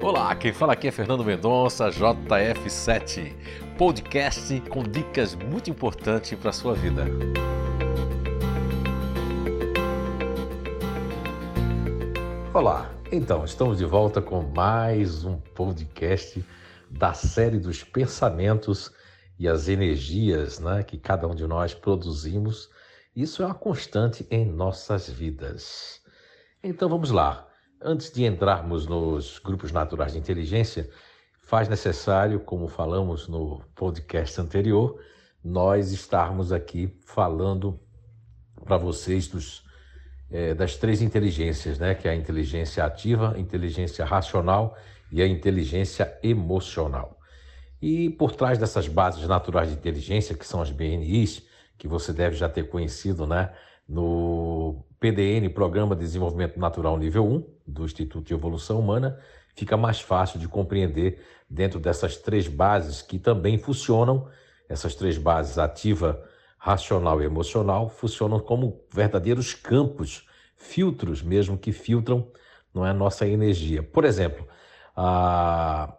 Olá, quem fala aqui é Fernando Mendonça, JF7, podcast com dicas muito importantes para a sua vida. Olá, então estamos de volta com mais um podcast da série dos pensamentos e as energias né, que cada um de nós produzimos. Isso é uma constante em nossas vidas. Então vamos lá. Antes de entrarmos nos grupos naturais de inteligência, faz necessário, como falamos no podcast anterior, nós estarmos aqui falando para vocês dos, é, das três inteligências, né? que é a inteligência ativa, a inteligência racional e a inteligência emocional. E por trás dessas bases naturais de inteligência, que são as BNIs, que você deve já ter conhecido né? no PDN, Programa de Desenvolvimento Natural Nível 1, do Instituto de Evolução Humana, fica mais fácil de compreender dentro dessas três bases que também funcionam, essas três bases ativa, racional e emocional, funcionam como verdadeiros campos, filtros mesmo que filtram não é nossa energia. Por exemplo, a,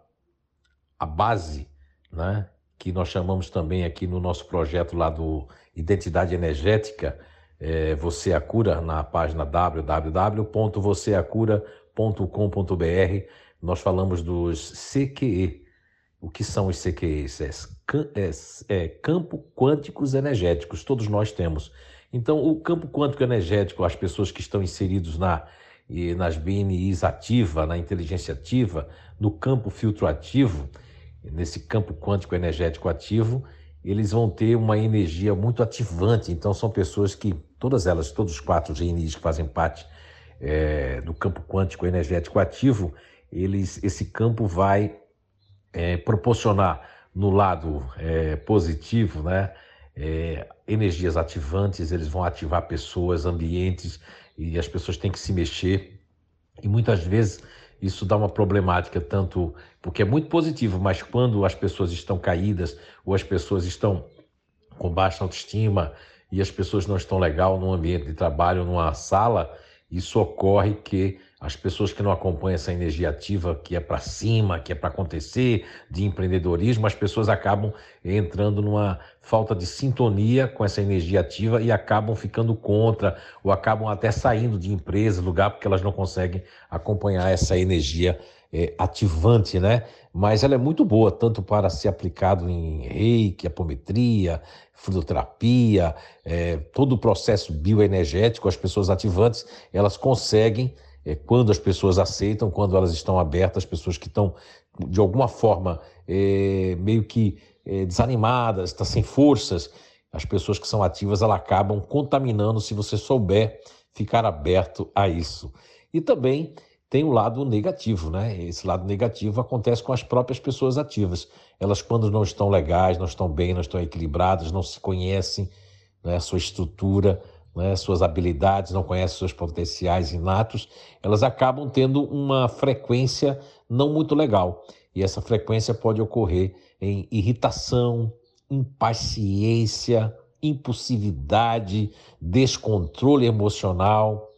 a base, né, que nós chamamos também aqui no nosso projeto lá do Identidade Energética, é, Você a Cura na página www.voceacura.com.br. Nós falamos dos CQE. O que são os CQEs? É, é, é, campo quânticos energéticos, todos nós temos. Então, o campo quântico energético, as pessoas que estão inseridos na nas BNIs ativa, na inteligência ativa, no campo filtro ativo, nesse campo quântico energético ativo, eles vão ter uma energia muito ativante. Então, são pessoas que, todas elas, todos os quatro GNIs que fazem parte é, do campo quântico energético ativo, eles, esse campo vai é, proporcionar no lado é, positivo, né? É, energias ativantes, eles vão ativar pessoas, ambientes, e as pessoas têm que se mexer. E muitas vezes isso dá uma problemática, tanto porque é muito positivo, mas quando as pessoas estão caídas ou as pessoas estão com baixa autoestima e as pessoas não estão legal no ambiente de trabalho, numa sala, isso ocorre que as pessoas que não acompanham essa energia ativa, que é para cima, que é para acontecer, de empreendedorismo, as pessoas acabam entrando numa falta de sintonia com essa energia ativa e acabam ficando contra, ou acabam até saindo de empresa, lugar, porque elas não conseguem acompanhar essa energia é, ativante, né? Mas ela é muito boa, tanto para ser aplicado em reiki, apometria, fluidoterapia, é, todo o processo bioenergético, as pessoas ativantes, elas conseguem é, quando as pessoas aceitam, quando elas estão abertas, as pessoas que estão, de alguma forma, é, meio que é, desanimadas, estão tá sem forças, as pessoas que são ativas, elas acabam contaminando se você souber ficar aberto a isso. E também tem o lado negativo, né? Esse lado negativo acontece com as próprias pessoas ativas. Elas, quando não estão legais, não estão bem, não estão equilibradas, não se conhecem, né? sua estrutura, né, suas habilidades, não conhecem seus potenciais inatos, elas acabam tendo uma frequência não muito legal. E essa frequência pode ocorrer em irritação, impaciência, impulsividade, descontrole emocional.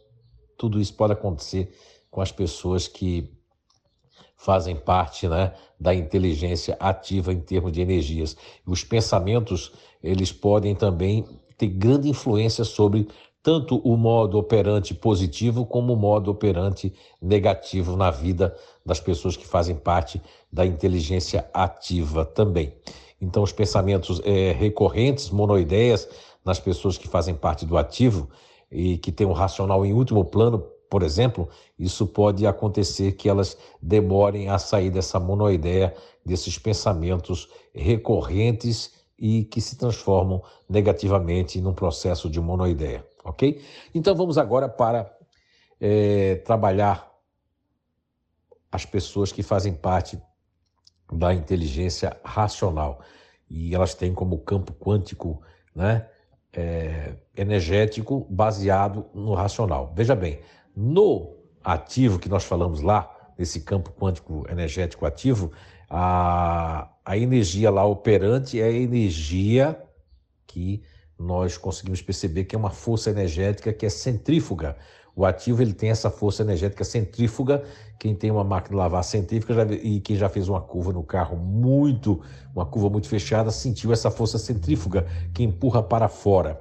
Tudo isso pode acontecer com as pessoas que fazem parte né, da inteligência ativa em termos de energias. Os pensamentos, eles podem também ter grande influência sobre tanto o modo operante positivo como o modo operante negativo na vida das pessoas que fazem parte da inteligência ativa também. Então, os pensamentos é, recorrentes, monoideias, nas pessoas que fazem parte do ativo e que têm um racional em último plano, por exemplo, isso pode acontecer que elas demorem a sair dessa monoideia, desses pensamentos recorrentes e que se transformam negativamente num processo de monoideia, ok? Então vamos agora para é, trabalhar as pessoas que fazem parte da inteligência racional e elas têm como campo quântico, né, é, energético baseado no racional. Veja bem, no ativo que nós falamos lá, nesse campo quântico energético ativo, a, a energia lá operante é a energia que nós conseguimos perceber que é uma força energética que é centrífuga, O ativo ele tem essa força energética centrífuga. Quem tem uma máquina de lavar centrífuga já, e quem já fez uma curva no carro muito, uma curva muito fechada, sentiu essa força centrífuga que empurra para fora.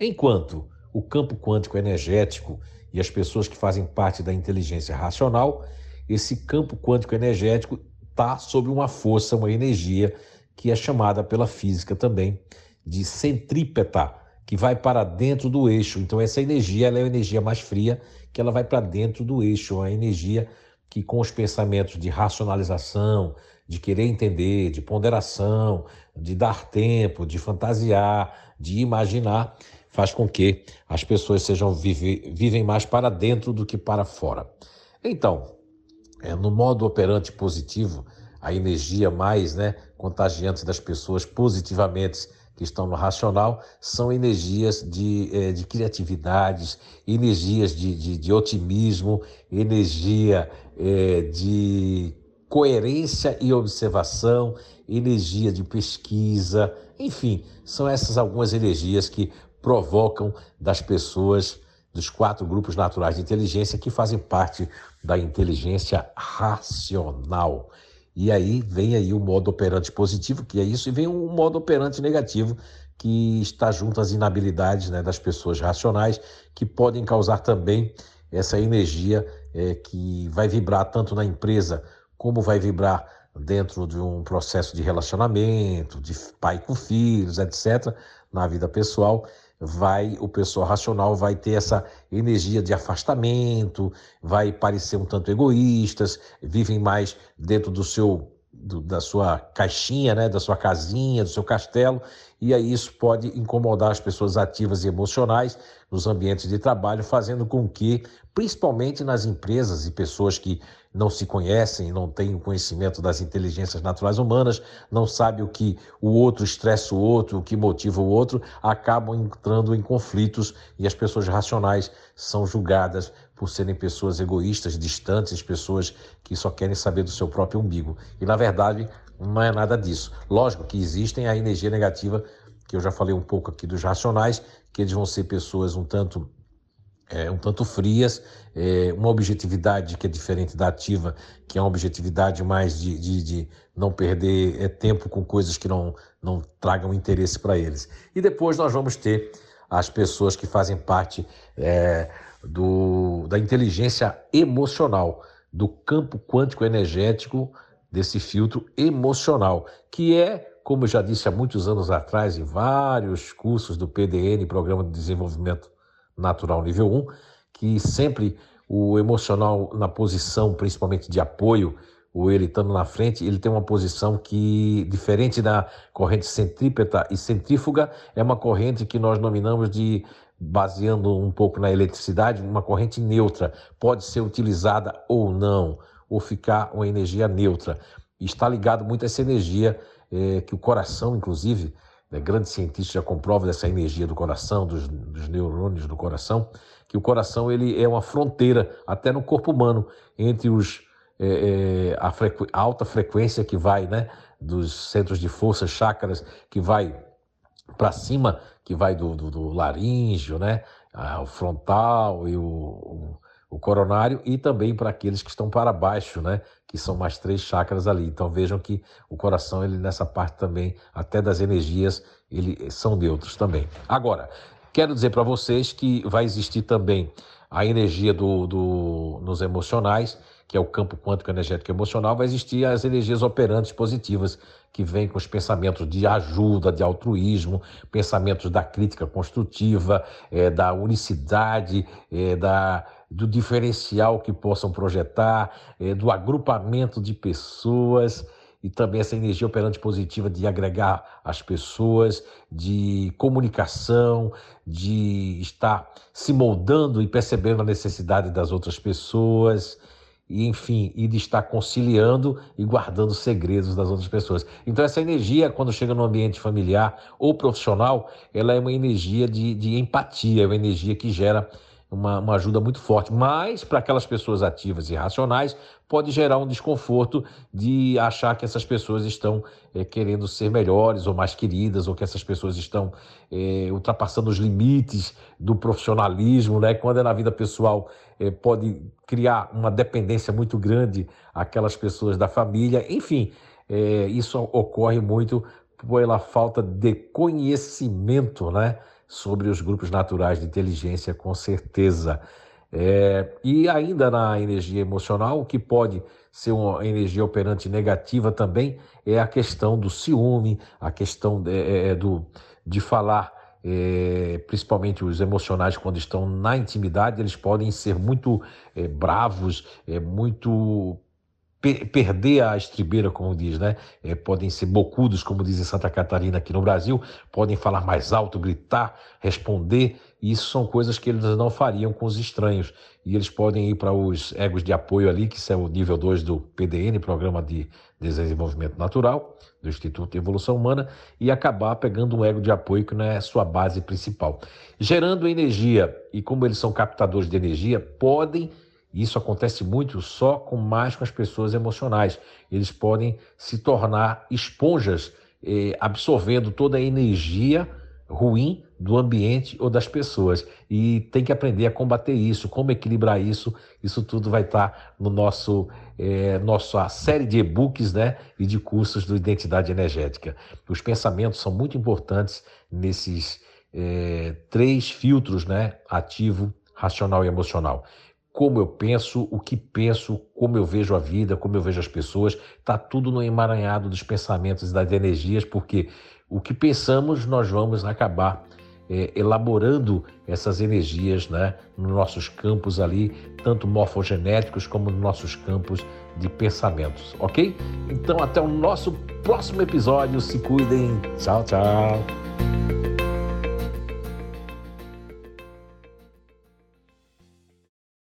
Enquanto o campo quântico energético e as pessoas que fazem parte da inteligência racional, esse campo quântico energético está sob uma força, uma energia que é chamada pela física também de centrípeta que vai para dentro do eixo. Então essa energia é a energia mais fria, que ela vai para dentro do eixo, a energia que com os pensamentos de racionalização, de querer entender, de ponderação, de dar tempo, de fantasiar, de imaginar, faz com que as pessoas sejam vive, vivem mais para dentro do que para fora. Então, é, no modo operante positivo, a energia mais né, contagiante das pessoas positivamente que estão no racional são energias de, eh, de criatividades, energias de, de, de otimismo, energia é, de coerência e observação, energia de pesquisa, enfim, são essas algumas energias que provocam das pessoas dos quatro grupos naturais de inteligência que fazem parte da inteligência racional. E aí vem aí o modo operante positivo, que é isso, e vem um modo operante negativo, que está junto às inabilidades né, das pessoas racionais, que podem causar também essa energia é, que vai vibrar tanto na empresa como vai vibrar dentro de um processo de relacionamento, de pai com filhos, etc., na vida pessoal vai o pessoal racional vai ter essa energia de afastamento, vai parecer um tanto egoístas, vivem mais dentro do seu do, da sua caixinha, né, da sua casinha, do seu castelo, e aí isso pode incomodar as pessoas ativas e emocionais nos ambientes de trabalho, fazendo com que, principalmente nas empresas e pessoas que não se conhecem, não têm o conhecimento das inteligências naturais humanas, não sabe o que o outro estressa o outro, o que motiva o outro, acabam entrando em conflitos e as pessoas racionais são julgadas por serem pessoas egoístas, distantes, pessoas que só querem saber do seu próprio umbigo. E na verdade, não é nada disso. Lógico que existem a energia negativa, que eu já falei um pouco aqui dos racionais, que eles vão ser pessoas um tanto é, um tanto frias, é, uma objetividade que é diferente da ativa, que é uma objetividade mais de, de, de não perder é, tempo com coisas que não, não tragam interesse para eles. E depois nós vamos ter as pessoas que fazem parte é, do, da inteligência emocional, do campo quântico energético desse filtro emocional, que é, como eu já disse há muitos anos atrás, em vários cursos do PDN, Programa de Desenvolvimento natural nível 1, que sempre o emocional na posição, principalmente de apoio, o ele estando na frente, ele tem uma posição que, diferente da corrente centrípeta e centrífuga, é uma corrente que nós nominamos de, baseando um pouco na eletricidade, uma corrente neutra. Pode ser utilizada ou não, ou ficar uma energia neutra. Está ligado muito a essa energia é, que o coração, inclusive, né, grandes cientistas já comprovam dessa energia do coração, dos, dos, neurônios do coração, que o coração ele é uma fronteira, até no corpo humano, entre os, é, é, a, frequ, alta frequência que vai né, dos centros de força, chakras, que vai para cima, que vai do, do, do laríngeo, né, o frontal e o o coronário e também para aqueles que estão para baixo, né? Que são mais três chakras ali. Então vejam que o coração, ele nessa parte também, até das energias, ele são neutros também. Agora, quero dizer para vocês que vai existir também a energia do, do, nos emocionais, que é o campo quântico energético emocional, vai existir as energias operantes positivas, que vêm com os pensamentos de ajuda, de altruísmo, pensamentos da crítica construtiva, é, da unicidade, é, da do diferencial que possam projetar, é, do agrupamento de pessoas e também essa energia operante positiva de agregar as pessoas, de comunicação, de estar se moldando e percebendo a necessidade das outras pessoas, e enfim, e de estar conciliando e guardando segredos das outras pessoas. Então essa energia, quando chega no ambiente familiar ou profissional, ela é uma energia de, de empatia, é uma energia que gera uma, uma ajuda muito forte. Mas, para aquelas pessoas ativas e racionais, pode gerar um desconforto de achar que essas pessoas estão é, querendo ser melhores ou mais queridas, ou que essas pessoas estão é, ultrapassando os limites do profissionalismo, né? Quando é na vida pessoal, é, pode criar uma dependência muito grande aquelas pessoas da família. Enfim, isso ocorre muito pela falta de conhecimento, né? Sobre os grupos naturais de inteligência, com certeza. É, e ainda na energia emocional, o que pode ser uma energia operante negativa também é a questão do ciúme, a questão de, é, é do, de falar, é, principalmente os emocionais, quando estão na intimidade, eles podem ser muito é, bravos, é, perder a estribeira, como diz, né? É, podem ser bocudos, como diz em Santa Catarina aqui no Brasil, podem falar mais alto, gritar, responder. Isso são coisas que eles não fariam com os estranhos. E eles podem ir para os egos de apoio ali, que é o nível 2 do PDN, Programa de Desenvolvimento Natural, do Instituto de Evolução Humana, e acabar pegando um ego de apoio que não é sua base principal. Gerando energia, e como eles são captadores de energia, podem isso acontece muito só com mais com as pessoas emocionais. Eles podem se tornar esponjas, eh, absorvendo toda a energia ruim do ambiente ou das pessoas. E tem que aprender a combater isso, como equilibrar isso. Isso tudo vai estar no nosso é, nossa série de e-books né, e de cursos do Identidade Energética. Os pensamentos são muito importantes nesses é, três filtros, né? Ativo, racional e emocional como eu penso, o que penso, como eu vejo a vida, como eu vejo as pessoas, está tudo no emaranhado dos pensamentos e das energias, porque o que pensamos nós vamos acabar é, elaborando essas energias né, nos nossos campos ali, tanto morfogenéticos como nos nossos campos de pensamentos, ok? Então até o nosso próximo episódio, se cuidem, tchau, tchau.